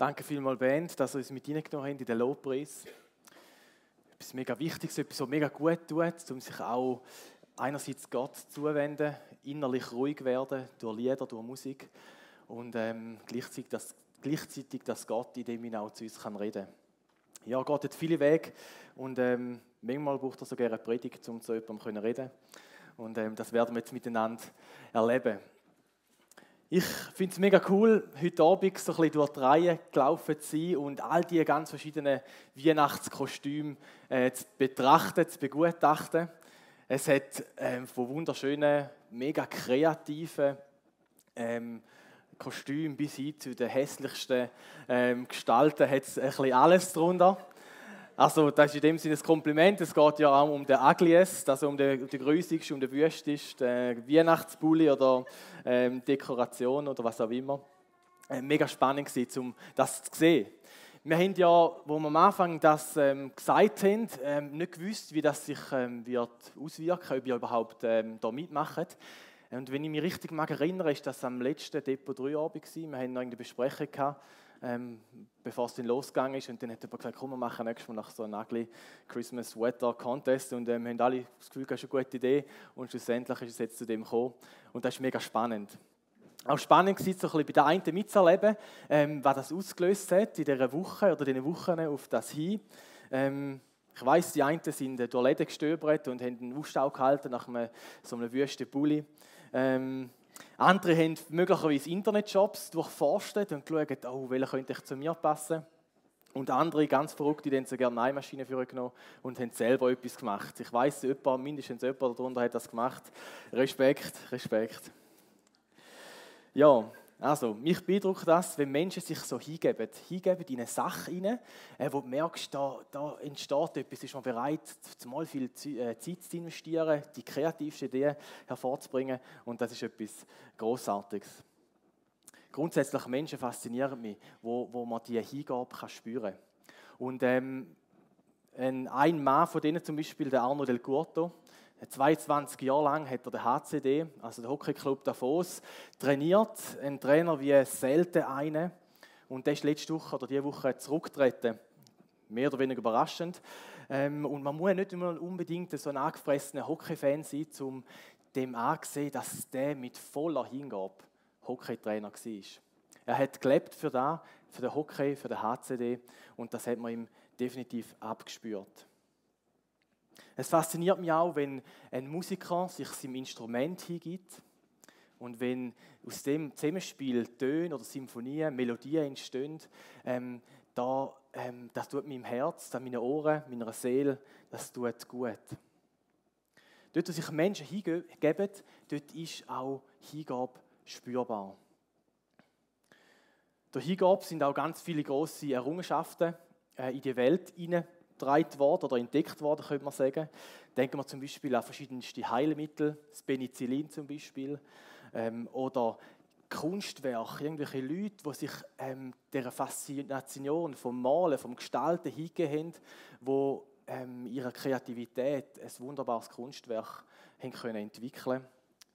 Danke vielmals, Band, dass ihr uns mit reingenommen habt in den Lobpreis. Etwas mega Wichtiges, etwas, was mega gut tut, um sich auch einerseits Gott zuwenden, innerlich ruhig werden durch Lieder, durch Musik und ähm, gleichzeitig, dass, gleichzeitig, dass Gott in dem auch zu uns kann reden kann. Ja, Gott hat viele Wege und ähm, manchmal braucht er sogar eine Predigt, um zu jemandem zu reden. Und ähm, das werden wir jetzt miteinander erleben. Ich finde es mega cool, heute Abend so ein bisschen durch die Reihe gelaufen zu sein und all die ganz verschiedenen Weihnachtskostüme äh, zu betrachten, zu begutachten. Es hat ähm, von wunderschönen, mega kreativen ähm, Kostümen bis hin zu den hässlichsten ähm, Gestalten hat ein bisschen alles drunter. Also, das ist in dem Sinne ein Kompliment. Es geht ja auch um den Ugliest, also um den, den grüßigsten, um den wüstesten, den Weihnachtsbully oder ähm, Dekoration oder was auch immer. Äh, mega spannend war, um das zu sehen. Wir haben ja, wo wir am Anfang das ähm, gesagt haben, ähm, nicht gewusst, wie das sich ähm, wird auswirken, ob ihr überhaupt ähm, da mitmacht. Und wenn ich mich richtig mag erinnere, ist das am letzten Depot 3 Abend. Wir hatten noch eine Besprechung gehabt ähm, bevor es dann losgegangen ist. Und dann hat jemand gesagt, komm, wir machen nächstes Mal nach so einem ugly Christmas Weather Contest. Und ähm, haben alle das Gefühl, das ist eine gute Idee. Und schlussendlich ist es jetzt zu dem gekommen. Und das ist mega spannend. Auch spannend war so ein bisschen bei der einen mitzuerleben, ähm, was das ausgelöst hat in dieser Woche oder diesen Wochen auf das hin. Ähm, ich weiss, die einen sind durch Läden gestöbert und haben einen Ausstau gehalten nach einem, so einem wüsten Bulli. Ähm, andere haben möglicherweise Internetshops durchforstet und geschaut, oh, welcher könnte ich zu mir passen. Und andere, ganz verrückt, die haben so gerne eine Maschine für genommen und haben selber etwas gemacht. Ich weiß, mindestens jemand darunter hat das gemacht. Respekt, Respekt. Ja, also, mich beeindruckt das, wenn Menschen sich so hingeben, hingeben in eine Sache hinein, äh, wo du merkst, da, da entsteht etwas, ist man bereit, mal viel äh, Zeit zu investieren, die kreativste Idee hervorzubringen und das ist etwas Großartiges. Grundsätzlich Menschen faszinieren mich, wo, wo man diese Hingabe spüren kann. Und ähm, ein Mann von denen zum Beispiel, der Arno Del Curto, 22 Jahre lang hat er den HCD, also den Hockeyclub Davos, trainiert. Ein Trainer wie selten einen. Und der ist letzte Woche oder diese Woche zurückgetreten. Mehr oder weniger überraschend. Ähm, und man muss nicht immer unbedingt so ein angefressener Hockey-Fan sein, um dem anzusehen, dass der mit voller Hingabe Hockeytrainer war. Er hat gelebt für, das, für den Hockey, für den HCD und das hat man ihm definitiv abgespürt. Es fasziniert mich auch, wenn ein Musiker sich seinem Instrument hingibt und wenn aus dem Zusammenspiel Töne oder Symphonien, Melodien entstehen, ähm, da, ähm, das tut meinem Herz, meinen Ohren, meiner Seele, das tut gut. Dort, wo sich Menschen hingeben, dort ist auch Hingabe spürbar. Durch Hingabe sind auch ganz viele große Errungenschaften äh, in die Welt hinein getragen worden oder entdeckt worden, könnte man sagen. Denken wir zum Beispiel an verschiedenste Heilmittel, das Penicillin zum Beispiel, ähm, oder Kunstwerke, irgendwelche Leute, die sich ähm, dieser Faszination vom Malen, vom Gestalten hingehen haben, die ähm, ihrer Kreativität ein wunderbares Kunstwerk haben können entwickeln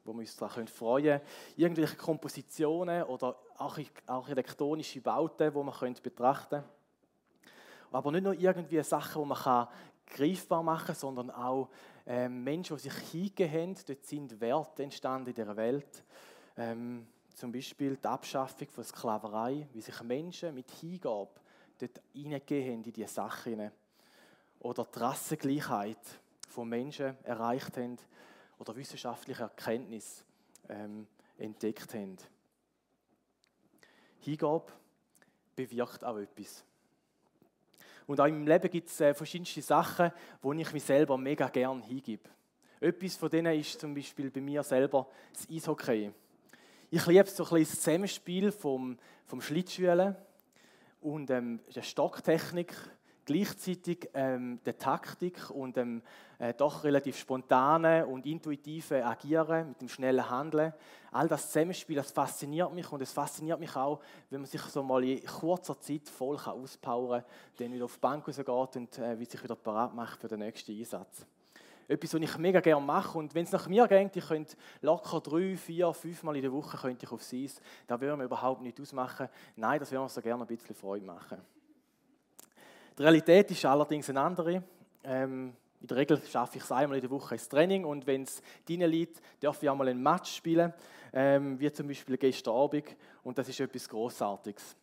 wo wir uns daran freuen können. Irgendwelche Kompositionen oder architektonische Bauten, die man betrachten können. Aber nicht nur irgendwie Sachen, die man kann greifbar machen kann, sondern auch ähm, Menschen, die sich hingegeben haben. Dort sind Werte entstanden in dieser Welt. Ähm, zum Beispiel die Abschaffung von Sklaverei, wie sich Menschen mit Hingabe dort hineingegeben haben in diese Sachen. Oder die Rassengleichheit von Menschen erreicht haben oder wissenschaftliche Erkenntnis ähm, entdeckt haben. Hingabe bewirkt auch etwas. Und auch in meinem Leben gibt es äh, verschiedenste Sachen, wo ich mich selber mega gern hingebe. Etwas von denen ist zum Beispiel bei mir selber das Eishockey. Ich liebe so ein bisschen das Zusammenspiel vom, vom Schlittschuhen und ähm, der Stocktechnik gleichzeitig ähm, der Taktik und dem äh, doch relativ spontane und intuitive Agieren, mit dem schnellen Handeln, all das Zusammenspiel, das fasziniert mich und es fasziniert mich auch, wenn man sich so mal in kurzer Zeit voll kann auspowern kann, dann wieder auf die Bank rausgeht und äh, wie sich wieder parat macht für den nächsten Einsatz. etwas, was ich mega gerne mache. Und wenn es nach mir geht, ich könnte locker drei, vier, fünf Mal in der Woche könnte ich aufs Eis. Da würden wir überhaupt nicht ausmachen. Nein, das würden wir so gerne ein bisschen Freude machen. Die Realität ist allerdings eine andere. Ähm, in der Regel schaffe ich es einmal in der Woche ins Training und wenn es drin liegt, darf ich einmal ein Match spielen, ähm, wie zum Beispiel gestern Abend und das ist etwas Großartiges.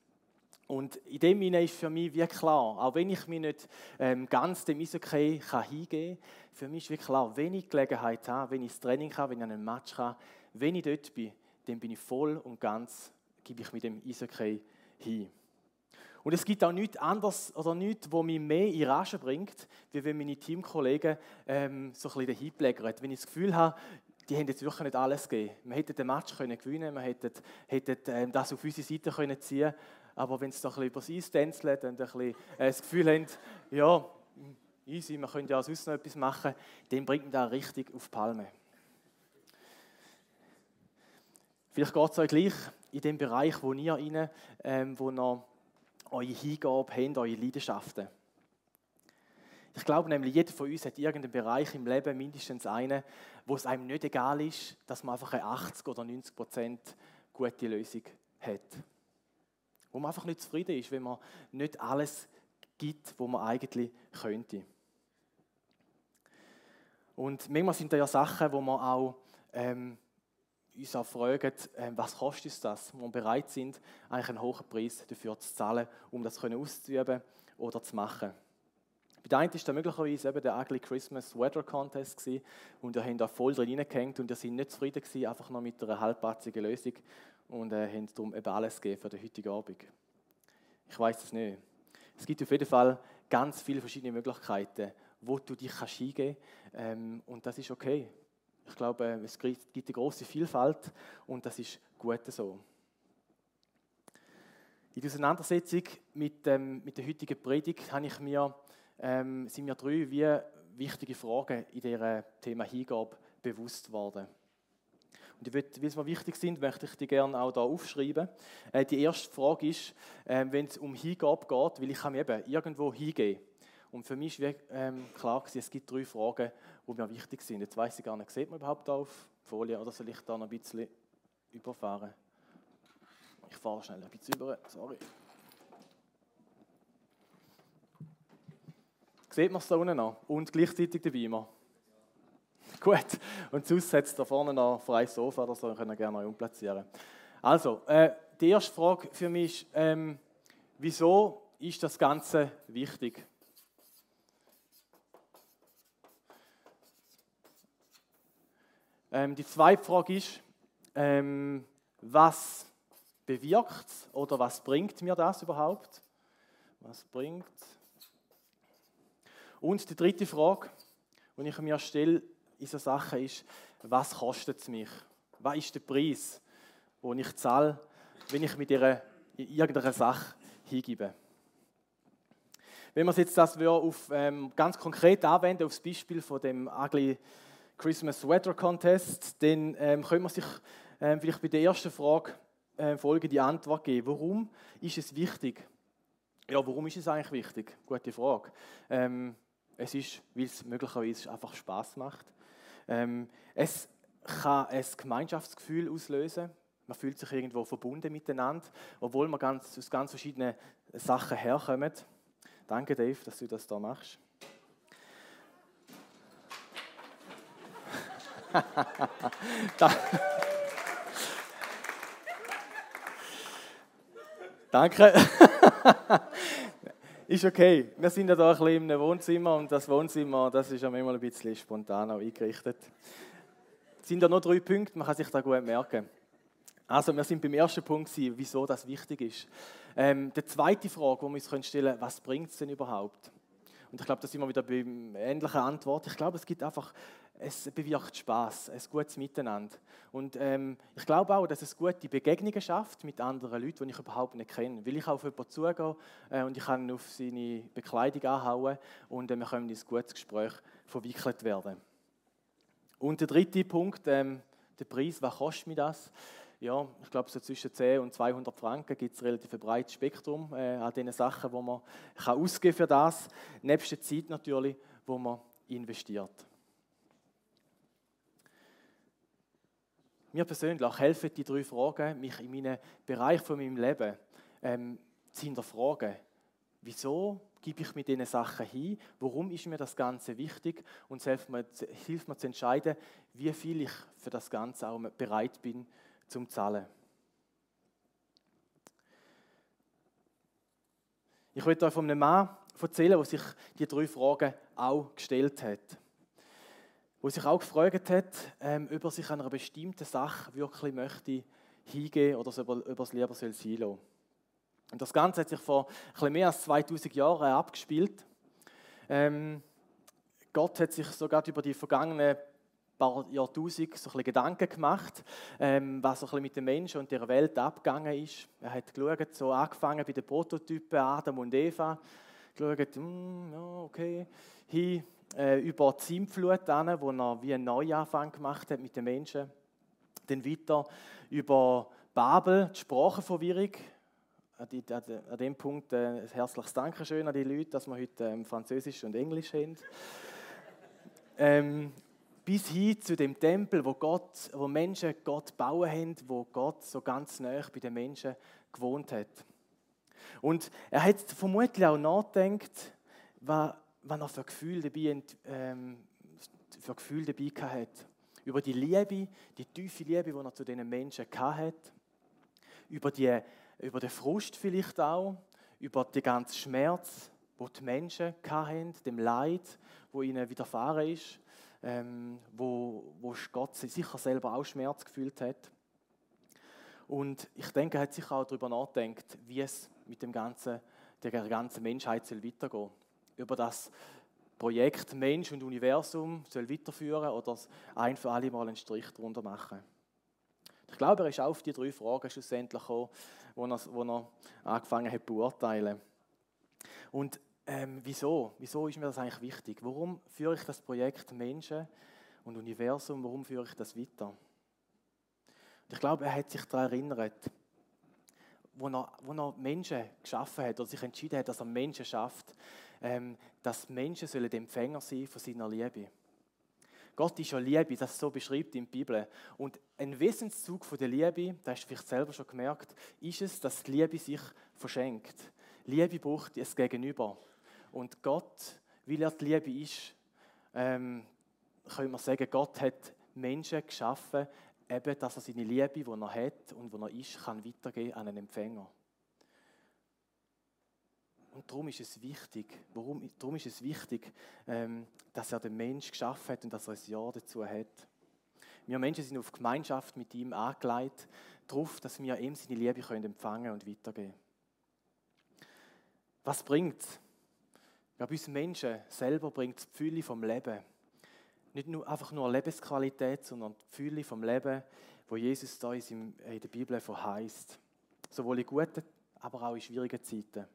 Und in dem Sinne ist für mich wie klar, auch wenn ich mich nicht ähm, ganz dem Eishockey kann hingeben kann, für mich ist wie klar, wenn ich Gelegenheit habe, wenn ich ins Training habe, wenn ich an einen Match kann, wenn ich dort bin, dann bin ich voll und ganz, gebe ich mit dem Eishockey hin. Und es gibt auch nichts anderes oder nichts, was mich mehr in Rage bringt, wie wenn meine Teamkollegen ähm, so ein bisschen dahin plägern. Wenn ich das Gefühl habe, die haben jetzt wirklich nicht alles gegeben. Wir hätten den Match können gewinnen wir hätten, hätten ähm, das auf unsere Seite können ziehen aber wenn sie doch ein bisschen über das tänzeln und ein bisschen äh, das Gefühl haben, ja, easy, wir können ja sonst noch etwas machen, dann bringt man da richtig auf die Palme. Vielleicht geht es euch gleich in dem Bereich, wo ihr rein, ähm, wo ihr eure Hingabe habt, eure Leidenschaften. Ich glaube nämlich, jeder von uns hat irgendeinen Bereich im Leben, mindestens einen, wo es einem nicht egal ist, dass man einfach eine 80 oder 90 Prozent gute Lösung hat. Wo man einfach nicht zufrieden ist, wenn man nicht alles gibt, wo man eigentlich könnte. Und manchmal sind da ja Sachen, wo man auch ähm, uns auch fragen, ähm, was kostet uns das? Wo wir bereit sind, eigentlich einen hohen Preis dafür zu zahlen, um das auszuüben oder zu machen. Bei der einen war da möglicherweise eben der Ugly Christmas Weather Contest gewesen, und ihr habt da voll drin reingehängt und ihr seid nicht zufrieden gewesen, einfach noch mit einer halbpatzigen Lösung und äh, haben darum eben alles gegeben für den heutigen Abend. Ich weiß es nicht. Es gibt auf jeden Fall ganz viele verschiedene Möglichkeiten, wo du dich kannst hingehen ähm, und das ist okay. Ich glaube, es gibt eine große Vielfalt und das ist gut so. In der Auseinandersetzung mit, ähm, mit der heutigen Predigt habe ich mir ähm, sind mir drei wie wichtige Fragen in diesem Thema Hingabe bewusst worden. Und weil sie mir wichtig sind, möchte ich die gerne auch hier aufschreiben. Äh, die erste Frage ist, äh, wenn es um Hingabe geht, weil ich kann eben irgendwo hingehen. Und für mich war ähm, klar, gewesen, es gibt drei Fragen, die mir wichtig sind. Jetzt weiß ich gar nicht, sieht man überhaupt auf Folie oder soll ich da noch ein bisschen überfahren? Ich fahre schnell ein bisschen über, sorry. Sieht man es da unten noch? Und gleichzeitig der Beamer. Gut. Und sonst setzt da vorne noch ein freies Sofa oder so, wir können gerne umplatzieren. Also, äh, die erste Frage für mich ist, ähm, wieso ist das Ganze wichtig? Ähm, die zweite Frage ist, ähm, was bewirkt oder was bringt mir das überhaupt? Was bringt und die dritte Frage, die ich mir stelle in so Sachen ist, was kostet es mich? Was ist der Preis, den ich zahle, wenn ich mit ihrer, irgendeiner Sache hingebe? Wenn wir jetzt das auf, ähm, ganz konkret anwenden, auf das Beispiel von dem Ugly Christmas Weather Contest, dann ähm, können wir sich ähm, vielleicht bei der ersten Frage äh, folgende Antwort geben. Warum ist es wichtig? Ja, warum ist es eigentlich wichtig? Gute Frage. Ähm, es ist, weil es möglicherweise einfach Spaß macht. Ähm, es kann ein Gemeinschaftsgefühl auslösen. Man fühlt sich irgendwo verbunden miteinander, obwohl man ganz, aus ganz verschiedenen Sachen herkommen. Danke, Dave, dass du das da machst. Danke. Ist okay. Wir sind ja da ein bisschen im Wohnzimmer und das Wohnzimmer, das ist ja manchmal ein bisschen spontan auch eingerichtet. Es sind da noch drei Punkte, man kann sich da gut merken. Also, wir sind beim ersten Punkt, wieso das wichtig ist. Ähm, die zweite Frage, die wir uns stellen können, was bringt es denn überhaupt? Und ich glaube, da sind wir wieder bei ähnlichen Antwort. Ich glaube, es gibt einfach es bewirkt Spaß, ein gutes Miteinander. Und ähm, ich glaube auch, dass es gute Begegnungen schafft mit anderen Leuten, die ich überhaupt nicht kenne. Weil ich auf jemanden zugehe äh, und ich kann auf seine Bekleidung anhauen und äh, wir können in ein gutes Gespräch verwickelt werden. Und der dritte Punkt, ähm, der Preis, was kostet mir das? ja, ich glaube, so zwischen 10 und 200 Franken gibt es ein relativ breites Spektrum äh, an den Sachen, die man kann ausgeben für das, nebst der Zeit natürlich, wo man investiert. Mir persönlich helfen die drei Fragen, mich in meinem Bereich von meinem Leben ähm, zu hinterfragen. Wieso gebe ich mir diese Sachen hin? Warum ist mir das Ganze wichtig? Und es hilft mir, hilft mir zu entscheiden, wie viel ich für das Ganze auch bereit bin, zum Zahlen. Ich möchte euch von einem Mann erzählen, der sich die drei Fragen auch gestellt hat. Wo sich auch gefragt hat, ähm, ob er sich einer bestimmten Sache wirklich möchte hingehen oder ob er es lieber sein soll. Und das Ganze hat sich vor ein mehr als 2000 Jahren abgespielt. Ähm, Gott hat sich sogar über die vergangenen paar Jahrtausende so ein Gedanken gemacht, ähm, was so ein mit den Menschen und der Welt abgegangen ist. Er hat geschaut, so angefangen bei den Prototypen Adam und Eva, geschaut, mm, ja, okay, hin äh, über die Sintflut an, wo er wie einen Neuanfang gemacht hat mit den Menschen. Dann weiter über Babel, die Sprachenverwirrung. An dem Punkt äh, ein herzliches Dankeschön an die Leute, dass wir heute ähm, Französisch und Englisch haben. ähm, bis hin zu dem Tempel, wo, Gott, wo Menschen Gott bauen haben, wo Gott so ganz nah bei den Menschen gewohnt hat. Und er hat vermutlich auch nachgedacht, was, was er für Gefühle dabei, ähm, für Gefühle dabei hat. Über die Liebe, die tiefe Liebe, die er zu diesen Menschen hat. Über, die, über den Frust vielleicht auch. Über den ganzen Schmerz, wo die Menschen hatten, dem Leid, wo ihnen widerfahren ist ähm, wo, wo Gott sicher selber auch Schmerz gefühlt hat. Und ich denke, er hat sich auch darüber nachgedacht, wie es mit dem ganzen, der ganzen Menschheit soll weitergehen Über das Projekt Mensch und Universum soll weiterführen oder ein für alle Mal einen Strich drunter machen. Ich glaube, er ist auch auf die drei Fragen schlussendlich gekommen, wo er, wo er angefangen hat zu beurteilen. Und ähm, wieso? Wieso ist mir das eigentlich wichtig? Warum führe ich das Projekt Menschen und Universum, warum führe ich das weiter? Und ich glaube, er hat sich daran erinnert, wo er, wo er Menschen geschaffen hat oder sich entschieden hat, dass er Menschen schafft, ähm, dass Menschen sollen Empfänger sein von seiner Liebe. Gott ist ja Liebe, das so beschreibt in der Bibel. Und ein Wesenszug von der Liebe, das hast du vielleicht selber schon gemerkt, ist es, dass die Liebe sich verschenkt. Liebe braucht es Gegenüber. Und Gott, weil er die Liebe ist, ähm, können wir sagen, Gott hat Menschen geschaffen, eben, dass er seine Liebe, die er hat und wo er ist, kann weitergeben an einen Empfänger. Und darum ist es wichtig, warum, darum ist es wichtig, ähm, dass er den Mensch geschaffen hat und dass er ein Ja dazu hat. Wir Menschen sind auf Gemeinschaft mit ihm angelegt, darauf, dass wir ihm seine Liebe können empfangen und weitergeben. Was bringt es? Bei uns Menschen selber bringt die Fülle vom Leben. Nicht nur, einfach nur Lebensqualität, sondern die Fülle vom Leben, wo Jesus da in der Bibel verheißt. Sowohl in guten, aber auch in schwierigen Zeiten.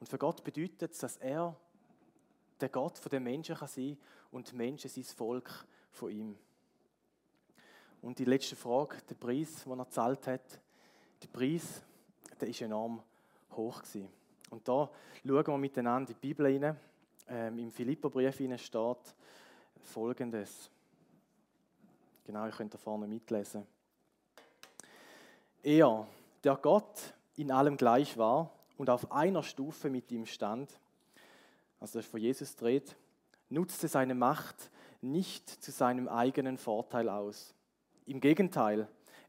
Und für Gott bedeutet es, dass er der Gott von den Menschen kann sein und die Menschen sein Volk von ihm. Und die letzte Frage, der Preis, den er gezahlt hat, der Preis, der ist enorm hoch gewesen. Und da schauen wir miteinander in die Bibel rein. Ähm, Im Philipperbrief steht folgendes. Genau, ihr könnt da vorne mitlesen. Er, der Gott in allem gleich war und auf einer Stufe mit ihm stand, also das ist von Jesus dreht, nutzte seine Macht nicht zu seinem eigenen Vorteil aus. Im Gegenteil,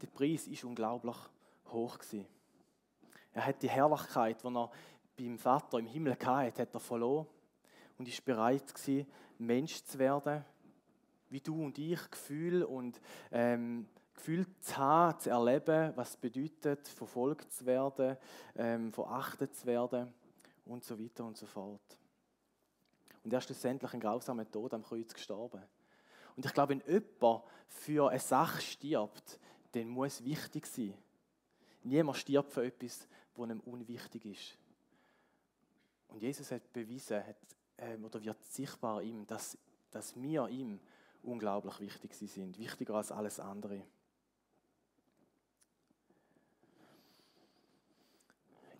der Preis ist unglaublich hoch gewesen. Er hat die Herrlichkeit, die er beim Vater im Himmel hatte, hat er verloren und ist bereit gewesen, Mensch zu werden, wie du und ich, Gefühl und ähm, Gefühl zu haben, zu erleben, was es bedeutet, verfolgt zu werden, ähm, verachtet zu werden und so weiter und so fort. Und er ist schlussendlich ein grausamer Tod am Kreuz gestorben. Und ich glaube, wenn jemand für eine Sache stirbt, dann muss wichtig sein. Niemand stirbt für etwas, was ihm unwichtig ist. Und Jesus hat bewiesen, hat, äh, oder wird sichtbar ihm, dass, dass wir ihm unglaublich wichtig sind, wichtiger als alles andere.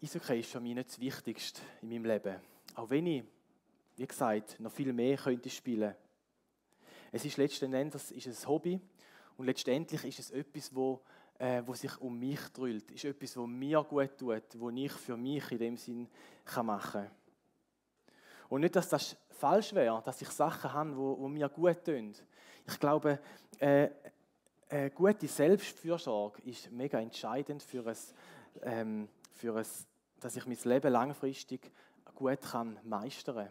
Eishockey ist für mich nicht das Wichtigste in meinem Leben. Auch wenn ich, wie gesagt, noch viel mehr könnte spielen. Es ist letzten Endes ist ein Hobby und letztendlich ist es etwas, wo, äh, wo sich um mich. Es ist etwas, wo mir gut tut, wo ich für mich in dem Sinn kann machen kann. Und nicht, dass das falsch wäre, dass ich Sachen habe, wo, wo mir gut tun. Ich glaube, äh, eine gute Selbstfürsorge ist mega entscheidend für ein, ähm, für ein, dass ich mein Leben langfristig gut kann meistern.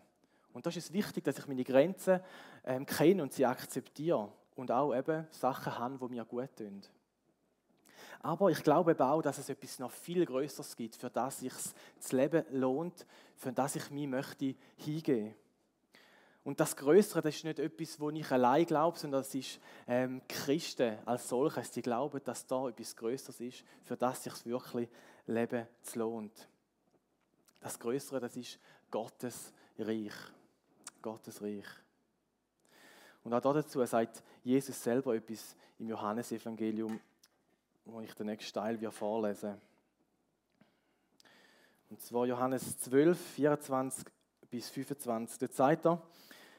Und da ist es wichtig, dass ich meine Grenzen ähm, kenne und sie akzeptiere und auch eben Sachen habe, die mir gut tun. Aber ich glaube auch, dass es etwas noch viel Größeres gibt, für das sich das Leben lohnt, für das ich mich möchte hingehen. Und das Größere, das ist nicht etwas, wo ich allein glaube, sondern das ist ähm, Christen als solches, die glauben, dass da etwas Größeres ist, für das sich wirklich Leben lohnt. Das Größere, das ist Gottes Reich. Gottes Reich. Und auch dazu sagt Jesus selber etwas im Johannesevangelium wo ich den nächsten Teil vorlesen Und zwar Johannes 12, 24 bis 25. Dort sagt er,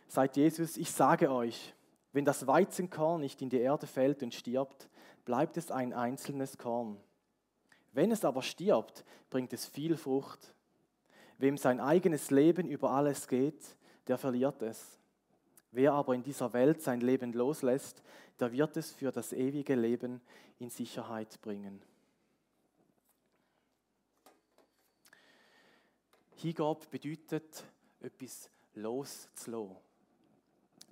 sagt Jesus, ich sage euch, wenn das Weizenkorn nicht in die Erde fällt und stirbt, bleibt es ein einzelnes Korn. Wenn es aber stirbt, bringt es viel Frucht. Wem sein eigenes Leben über alles geht, der verliert es. Wer aber in dieser Welt sein Leben loslässt, der wird es für das ewige Leben in Sicherheit bringen. Hingabe bedeutet, etwas loszulassen,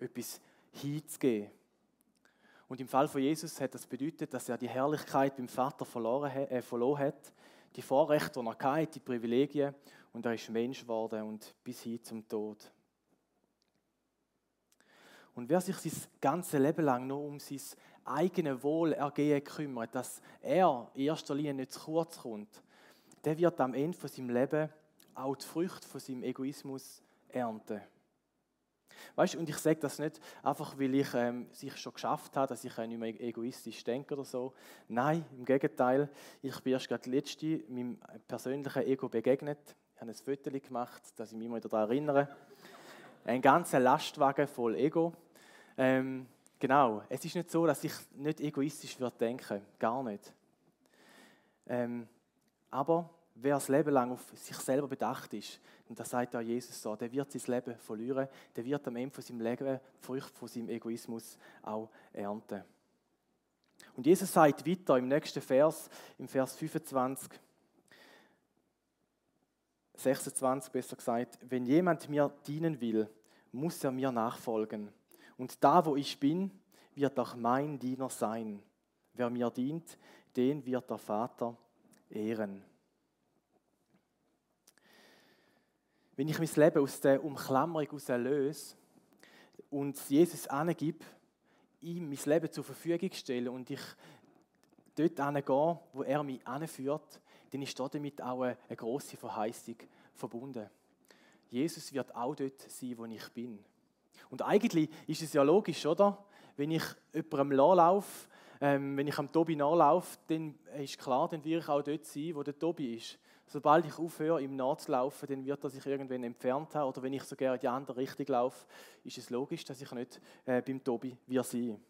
etwas hinzugeben. Und im Fall von Jesus hat das bedeutet, dass er die Herrlichkeit beim Vater verloren, äh, verloren hat, die Vorrechte, die er hatte, die Privilegien, und er ist Mensch geworden und bis hin zum Tod. Und wer sich sein ganzes Leben lang nur um sein eigenes Wohlergehen kümmert, dass er in erster Linie nicht zu kurz kommt, der wird am Ende von seinem Leben auch die Früchte von seinem Egoismus ernten. Weißt und ich sage das nicht einfach, weil ich ähm, sich schon geschafft habe, dass ich nicht mehr egoistisch denke oder so. Nein, im Gegenteil. Ich bin erst gerade letzte meinem persönlichen Ego begegnet. Ich habe ein Foto gemacht, dass ich mich immer daran erinnere. Ein ganzer Lastwagen voll Ego. Ähm, genau, es ist nicht so, dass ich nicht egoistisch würde denken, gar nicht. Ähm, aber wer das Leben lang auf sich selber bedacht ist, und das sagt ja Jesus so, der wird sein Leben verlieren, der wird am Ende von seinem Leben die Früchte von seinem Egoismus auch ernten. Und Jesus sagt weiter im nächsten Vers, im Vers 25, 26 besser gesagt, wenn jemand mir dienen will, muss er mir nachfolgen. Und da, wo ich bin, wird auch mein Diener sein. Wer mir dient, den wird der Vater ehren. Wenn ich mein Leben aus der Umklammerung löse und Jesus angebe, ihm mein Leben zur Verfügung stelle und ich dort hingehe, wo er mich anführt, dann ist damit auch eine, eine grosse Verheißung verbunden. Jesus wird auch dort sein, wo ich bin. Und eigentlich ist es ja logisch, oder? Wenn ich jemandem nachlaufe, ähm, wenn ich am Tobi nachlaufe, dann ist klar, dann will ich auch dort sein, wo der Tobi ist. Sobald ich aufhöre, ihm nachzulaufen, dann wird er sich irgendwann entfernt haben. Oder wenn ich sogar in die andere Richtung laufe, ist es logisch, dass ich nicht äh, beim Tobi wir sein.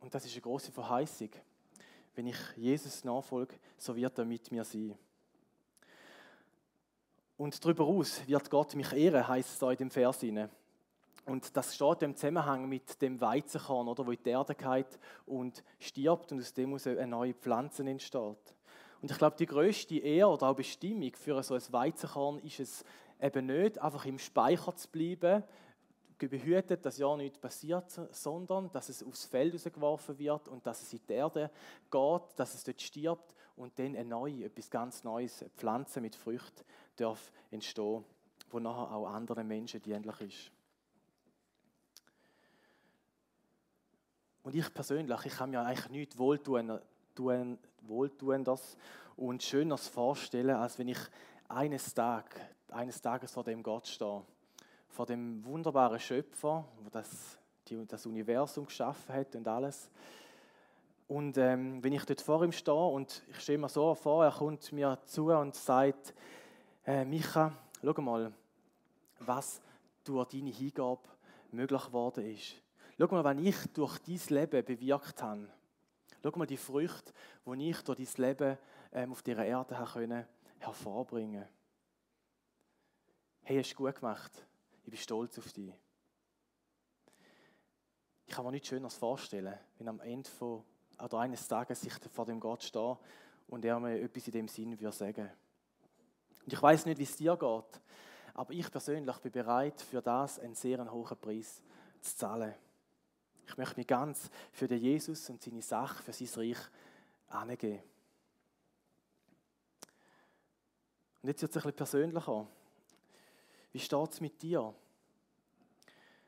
Und das ist eine große Verheißung. Wenn ich Jesus nachfolge, so wird er mit mir sein. Und darüber aus wird Gott mich ehren, heißt es da in dem Vers. Und das steht im Zusammenhang mit dem Weizenkorn, oder, wo in die Erde geht und stirbt und aus dem muss eine neue Pflanze entsteht. Und ich glaube, die größte Ehre oder auch Bestimmung für so ein Weizenkorn ist es eben nicht, einfach im Speicher zu bleiben, behütet, dass ja nichts passiert, sondern dass es aufs Feld geworfen wird und dass es in die Erde geht, dass es dort stirbt und dann eine neue, etwas ganz Neues, eine Pflanze mit Früchten darf entstehen, wo nachher auch anderen Menschen dienlich ist. Und ich persönlich, ich kann mir eigentlich nichts wohltun, tun, wohltuendes und schöneres vorstellen, als wenn ich eines, Tag, eines Tages vor dem Gott stehe. Vor dem wunderbaren Schöpfer, der das, das Universum geschaffen hat und alles. Und ähm, wenn ich dort vor ihm stehe und ich stehe mir so vor, er kommt mir zu und sagt, äh, Micha, schau mal, was durch deine Hingabe möglich geworden ist. Schau mal, was ich durch dein Leben bewirkt habe. Schau mal die Früchte, die ich durch dein Leben ähm, auf dieser Erde habe können, hervorbringen Hey, hast du gut gemacht. Ich bin stolz auf dich. Ich kann mir nichts Schöneres vorstellen, wenn am Ende von, oder eines Tages ich vor dem Gott stehe und er mir etwas in dem Sinn würde sagen. Und ich weiß nicht, wie es dir geht, aber ich persönlich bin bereit, für das einen sehr hohen Preis zu zahlen. Ich möchte mich ganz für den Jesus und seine Sache, für sein Reich angeben. Und jetzt wird es ein bisschen persönlicher. Wie steht es mit dir?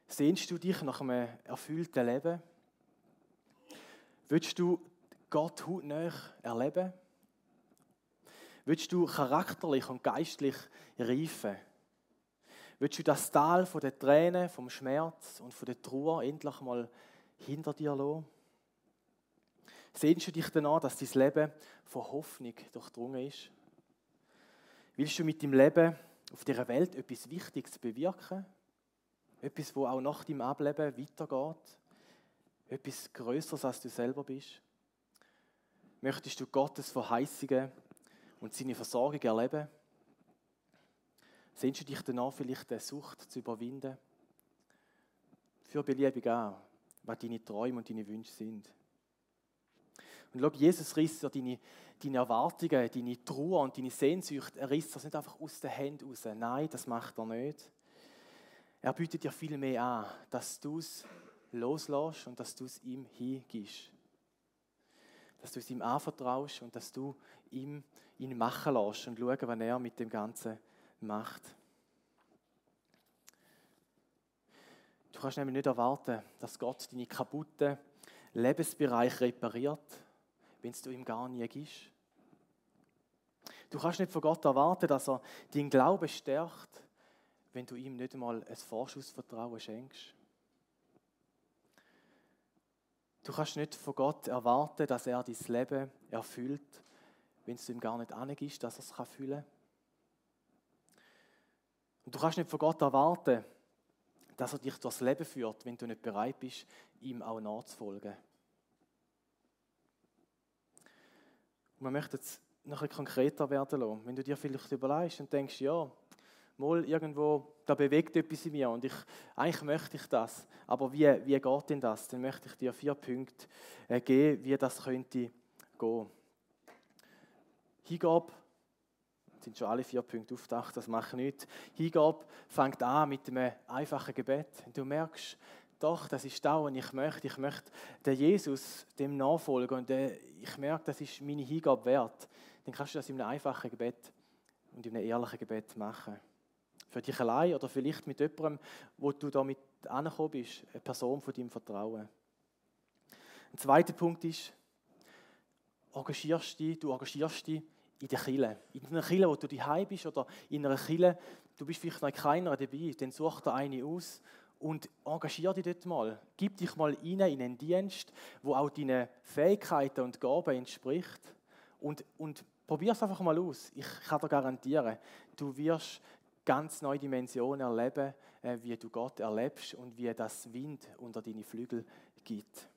Sehnst du dich nach einem erfüllten Leben? Willst du Gott hautnah erleben? Willst du charakterlich und geistlich reifen? Willst du das Tal von der Tränen, vom Schmerz und von der Trauer endlich mal hinter dir lassen? Sehnst du dich danach, dass dein Leben von Hoffnung durchdrungen ist? Willst du mit deinem Leben auf dieser Welt etwas Wichtiges bewirken? Etwas, wo auch nach deinem Ableben weitergeht? Etwas Größeres, als du selber bist? Möchtest du Gottes Verheißungen und seine Versorgung erleben? Sehnst du dich danach vielleicht der Sucht zu überwinden? Für beliebig auch, was deine Träume und deine Wünsche sind. Und schau, Jesus riss ja deine, deine Erwartungen, deine Trauer und deine Sehnsucht, er riss das nicht einfach aus den Händen raus. Nein, das macht er nicht. Er bietet dir viel mehr an, dass du es loslässt und dass du es ihm hingibst. Dass du es ihm anvertraust und dass du ihm, ihn machen lässt und schauen, was er mit dem Ganzen macht. Du kannst nämlich nicht erwarten, dass Gott deine kaputten Lebensbereiche repariert, wenn du ihm gar nie gibst. Du kannst nicht von Gott erwarten, dass er deinen Glauben stärkt, wenn du ihm nicht einmal ein Vorschussvertrauen schenkst. Du kannst nicht von Gott erwarten, dass er dein Leben erfüllt, wenn es ihm gar nicht angibst, dass er es fühlen kann. Und du kannst nicht von Gott erwarten, dass er dich durchs Leben führt, wenn du nicht bereit bist, ihm auch nachzufolgen. Und man möchte jetzt noch ein konkreter werden lassen. Wenn du dir vielleicht überlegst und denkst, ja, mal irgendwo, da bewegt etwas in mir und ich, eigentlich möchte ich das, aber wie, wie geht denn das? Dann möchte ich dir vier Punkte äh, geben, wie das könnte gehen. Hingabe sind schon alle vier Punkte aufgedacht, das mache ich nicht. Hingabe fängt an mit einem einfachen Gebet. Und du merkst, doch, das ist das, was ich möchte. Ich möchte den Jesus, dem nachfolgen und ich merke, das ist meine Hingabe wert. Dann kannst du das in einem einfachen Gebet und in einem ehrlichen Gebet machen. Für dich allein oder vielleicht mit jemandem, wo du damit angekommen bist, eine Person von deinem Vertrauen. Ein zweiter Punkt ist, engagierst dich, du engagierst dich in der Kille. In einer Kille, wo du daheim bist oder in einer Kille, du bist vielleicht noch keiner dabei, dann such dir eine aus und engagier dich dort mal. Gib dich mal rein in einen Dienst, wo auch deinen Fähigkeiten und Gaben entspricht und, und probier es einfach mal aus. Ich kann dir garantieren, du wirst ganz neue Dimensionen erleben, äh, wie du Gott erlebst und wie das Wind unter deine Flügel gibt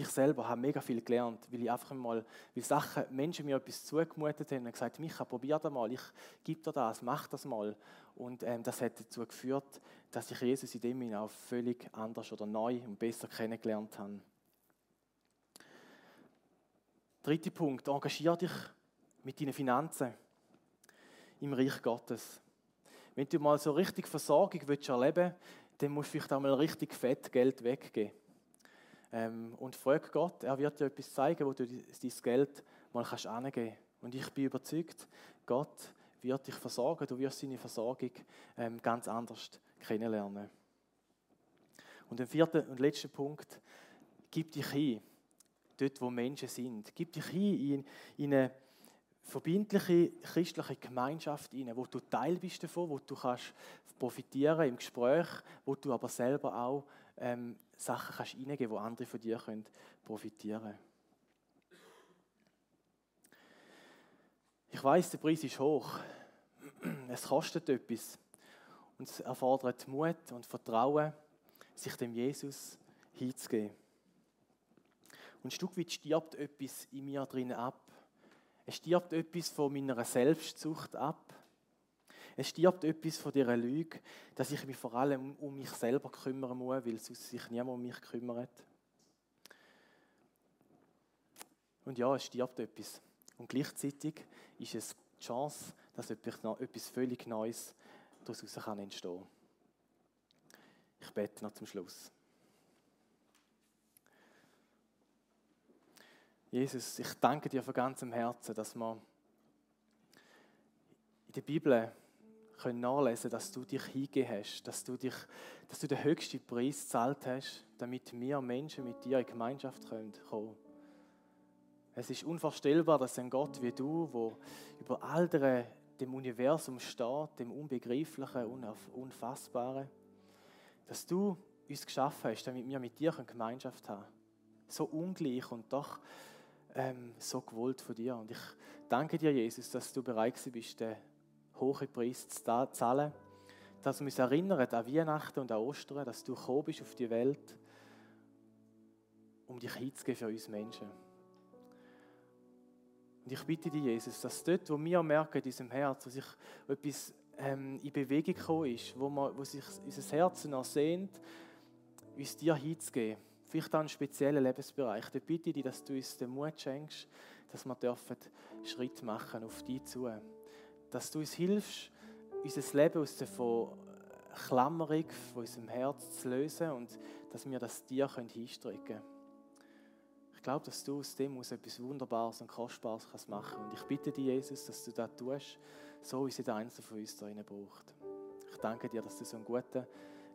ich selber habe mega viel gelernt, weil ich einfach mal, weil Sachen, Menschen mir etwas zugemutet haben und gesagt, Micha, probier das mal, ich gebe dir das, mach das mal. Und ähm, das hat dazu geführt, dass ich Jesus in dem Sinne auch völlig anders oder neu und besser kennengelernt habe. Dritter Punkt, engagier dich mit deinen Finanzen im Reich Gottes. Wenn du mal so richtig Versorgung willst erleben willst, dann musst du vielleicht auch mal richtig fett Geld weggeben. Ähm, und frag Gott, er wird dir etwas zeigen, wo du dein Geld mal kannst. Und ich bin überzeugt, Gott wird dich versorgen, du wirst seine Versorgung ähm, ganz anders kennenlernen. Und der vierte und letzte Punkt, gib dich hin, dort wo Menschen sind. Gib dich hin in, in eine verbindliche christliche Gemeinschaft rein, wo du Teil bist davon, wo du kannst profitieren im Gespräch, wo du aber selber auch ähm, Sachen kannst reingeben, wo andere von dir können profitieren. Ich weiß, der Preis ist hoch. Es kostet etwas und es erfordert Mut und Vertrauen, sich dem Jesus hinzugeben. Und Stück weit stirbt etwas in mir drin ab. Es stirbt etwas von meiner Selbstsucht ab. Es stirbt etwas von dieser Lüge, dass ich mich vor allem um mich selber kümmern muss, weil sonst sich niemand um mich kümmert. Und ja, es stirbt etwas. Und gleichzeitig ist es die Chance, dass etwas völlig Neues daraus entstehen kann. Ich bete noch zum Schluss. Jesus, ich danke dir von ganzem Herzen, dass wir in der Bibel können nachlesen dass du dich hingegeben hast, dass du, dich, dass du den höchsten Preis gezahlt hast, damit wir Menschen mit dir in Gemeinschaft kommen. Es ist unvorstellbar, dass ein Gott wie du, wo über all dem Universum steht, dem Unbegreiflichen, Unfassbaren, dass du uns geschaffen hast, damit wir mit dir Gemeinschaft haben. So ungleich und doch ähm, so gewollt von dir. Und ich danke dir, Jesus, dass du bereit bist, den hohen Preis zu zahlen. Dass wir uns erinnern an Weihnachten und an Ostern, dass du gekommen bist auf die Welt, um dich hinzugeben für uns Menschen. Und ich bitte dich, Jesus, dass dort, wo wir merken in unserem Herz, wo sich etwas ähm, in Bewegung gekommen ist, wo, man, wo sich unser Herz ersehnt, uns dir hinzugeben, vielleicht auch einen speziellen Lebensbereich, dann bitte ich dich, dass du uns den Mut schenkst, dass wir dürfen Schritt machen auf dich zu. Dass du uns hilfst, unser Leben aus der Klammerung von unserem Herz zu lösen und dass wir das dir hinstrecken können. Ich glaube, dass du aus dem aus etwas Wunderbares und Kostbares kannst machen. Und ich bitte dich, Jesus, dass du das tust, so wie es jeder Einzelne von uns da braucht. Ich danke dir, dass du so ein guter,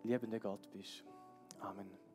liebender Gott bist. Amen.